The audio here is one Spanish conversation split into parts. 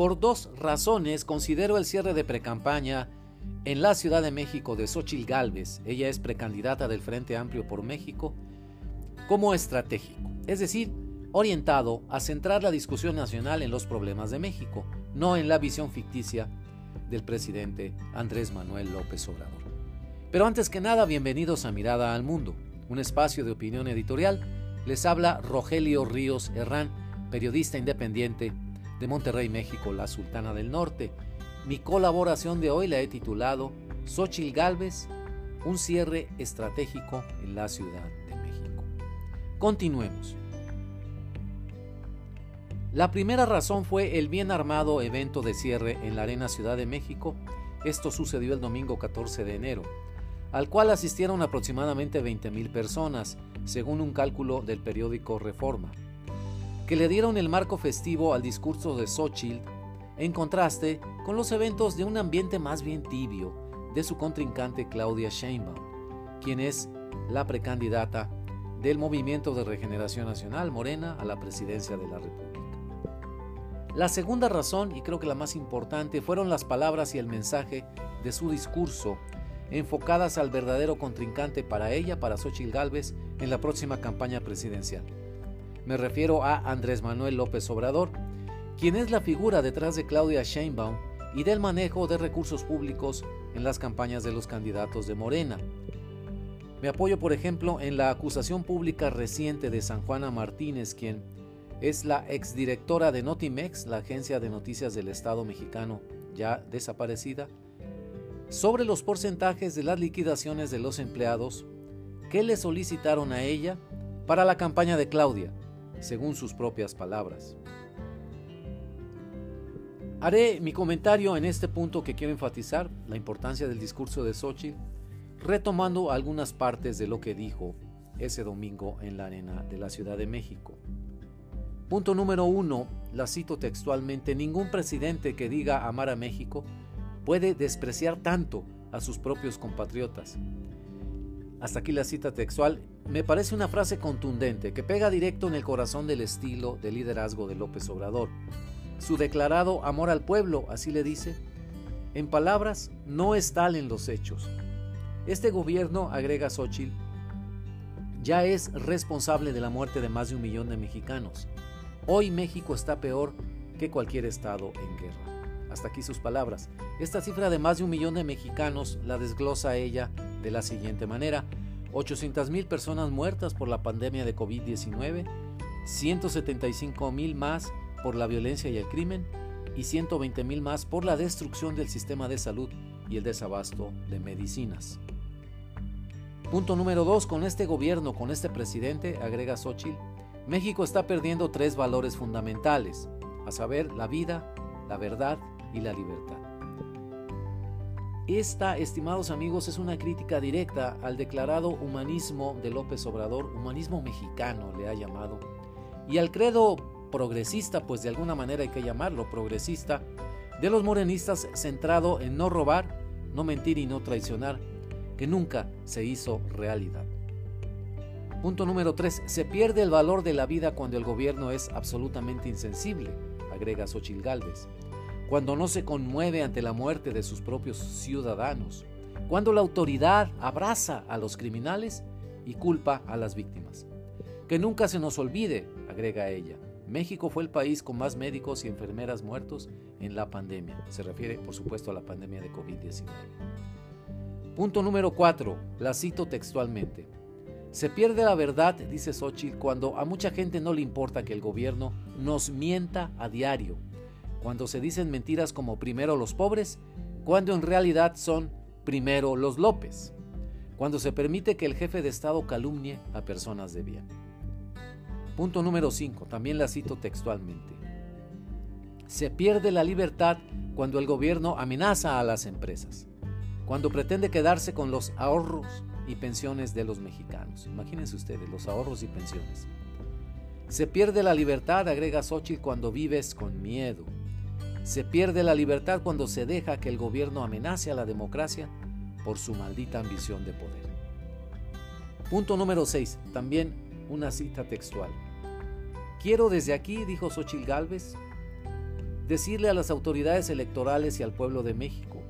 Por dos razones considero el cierre de precampaña en la Ciudad de México de Xochil Gálvez, ella es precandidata del Frente Amplio por México, como estratégico, es decir, orientado a centrar la discusión nacional en los problemas de México, no en la visión ficticia del presidente Andrés Manuel López Obrador. Pero antes que nada, bienvenidos a Mirada al Mundo, un espacio de opinión editorial. Les habla Rogelio Ríos Herrán, periodista independiente de Monterrey, México, la Sultana del Norte. Mi colaboración de hoy la he titulado Xochil Gálvez, un cierre estratégico en la Ciudad de México. Continuemos. La primera razón fue el bien armado evento de cierre en la Arena Ciudad de México. Esto sucedió el domingo 14 de enero, al cual asistieron aproximadamente 20.000 personas, según un cálculo del periódico Reforma, que le dieron el marco festivo al discurso de Xochitl, en contraste con los eventos de un ambiente más bien tibio de su contrincante Claudia Sheinbaum, quien es la precandidata del Movimiento de Regeneración Nacional Morena a la presidencia de la República. La segunda razón, y creo que la más importante, fueron las palabras y el mensaje de su discurso, enfocadas al verdadero contrincante para ella, para Xochitl Gálvez, en la próxima campaña presidencial. Me refiero a Andrés Manuel López Obrador, quien es la figura detrás de Claudia Sheinbaum y del manejo de recursos públicos en las campañas de los candidatos de Morena. Me apoyo, por ejemplo, en la acusación pública reciente de San Juana Martínez, quien es la exdirectora de Notimex, la agencia de noticias del Estado mexicano ya desaparecida, sobre los porcentajes de las liquidaciones de los empleados que le solicitaron a ella para la campaña de Claudia, según sus propias palabras. Haré mi comentario en este punto que quiero enfatizar, la importancia del discurso de Xochitl, retomando algunas partes de lo que dijo ese domingo en la arena de la Ciudad de México. Punto número uno, la cito textualmente, ningún presidente que diga amar a México puede despreciar tanto a sus propios compatriotas. Hasta aquí la cita textual. Me parece una frase contundente que pega directo en el corazón del estilo de liderazgo de López Obrador. Su declarado amor al pueblo, así le dice, en palabras no es tal en los hechos. Este gobierno, agrega Xochitl, ya es responsable de la muerte de más de un millón de mexicanos. Hoy México está peor que cualquier estado en guerra. Hasta aquí sus palabras. Esta cifra de más de un millón de mexicanos la desglosa ella de la siguiente manera. 800 mil personas muertas por la pandemia de COVID-19, 175 mil más por la violencia y el crimen y 120 mil más por la destrucción del sistema de salud y el desabasto de medicinas. Punto número 2. Con este gobierno, con este presidente, agrega Xochitl, México está perdiendo tres valores fundamentales, a saber, la vida, la verdad y la libertad. Esta, estimados amigos, es una crítica directa al declarado humanismo de López Obrador, humanismo mexicano le ha llamado, y al credo progresista, pues de alguna manera hay que llamarlo progresista, de los morenistas centrado en no robar, no mentir y no traicionar, que nunca se hizo realidad. Punto número 3. Se pierde el valor de la vida cuando el gobierno es absolutamente insensible, agrega Xochil Gálvez. Cuando no se conmueve ante la muerte de sus propios ciudadanos. Cuando la autoridad abraza a los criminales y culpa a las víctimas. Que nunca se nos olvide, agrega ella. México fue el país con más médicos y enfermeras muertos en la pandemia. Se refiere, por supuesto, a la pandemia de COVID-19. Punto número 4. La cito textualmente. Se pierde la verdad, dice Xochitl, cuando a mucha gente no le importa que el gobierno nos mienta a diario, cuando se dicen mentiras como primero los pobres, cuando en realidad son primero los López, cuando se permite que el jefe de Estado calumnie a personas de bien. Punto número 5, también la cito textualmente. Se pierde la libertad cuando el gobierno amenaza a las empresas, cuando pretende quedarse con los ahorros y pensiones de los mexicanos. Imagínense ustedes, los ahorros y pensiones. Se pierde la libertad, agrega Xochitl, cuando vives con miedo. Se pierde la libertad cuando se deja que el gobierno amenace a la democracia por su maldita ambición de poder. Punto número 6. También una cita textual. Quiero desde aquí, dijo Xochitl Gálvez, decirle a las autoridades electorales y al pueblo de México,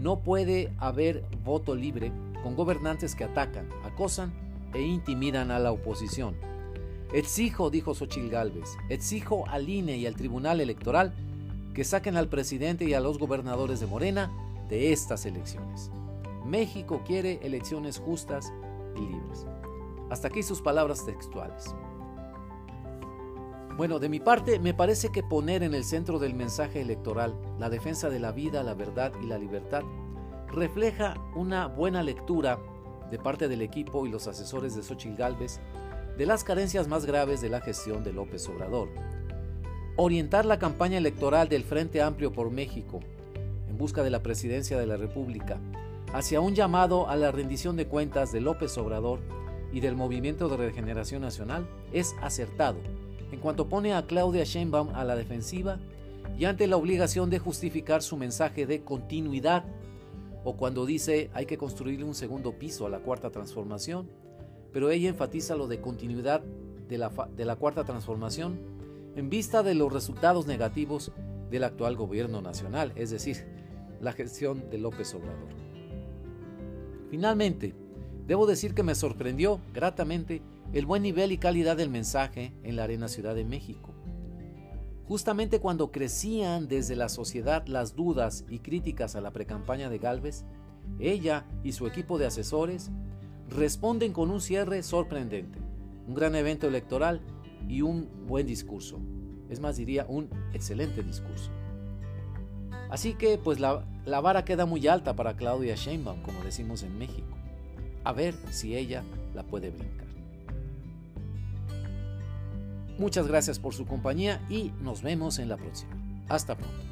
no puede haber voto libre con gobernantes que atacan, acosan e intimidan a la oposición. Exijo, dijo Xochil Gálvez, exijo al INE y al Tribunal Electoral que saquen al presidente y a los gobernadores de Morena de estas elecciones. México quiere elecciones justas y libres. Hasta aquí sus palabras textuales. Bueno, de mi parte, me parece que poner en el centro del mensaje electoral la defensa de la vida, la verdad y la libertad refleja una buena lectura de parte del equipo y los asesores de Xochitl Gálvez de las carencias más graves de la gestión de López Obrador. Orientar la campaña electoral del Frente Amplio por México en busca de la presidencia de la República hacia un llamado a la rendición de cuentas de López Obrador y del Movimiento de Regeneración Nacional es acertado en cuanto pone a Claudia Sheinbaum a la defensiva y ante la obligación de justificar su mensaje de continuidad, o cuando dice hay que construirle un segundo piso a la cuarta transformación, pero ella enfatiza lo de continuidad de la, de la cuarta transformación en vista de los resultados negativos del actual gobierno nacional, es decir, la gestión de López Obrador. Finalmente, debo decir que me sorprendió gratamente el buen nivel y calidad del mensaje en la Arena Ciudad de México. Justamente cuando crecían desde la sociedad las dudas y críticas a la precampaña de Galvez, ella y su equipo de asesores responden con un cierre sorprendente, un gran evento electoral y un buen discurso. Es más, diría un excelente discurso. Así que, pues la, la vara queda muy alta para Claudia Sheinbaum, como decimos en México. A ver si ella la puede brincar. Muchas gracias por su compañía y nos vemos en la próxima. Hasta pronto.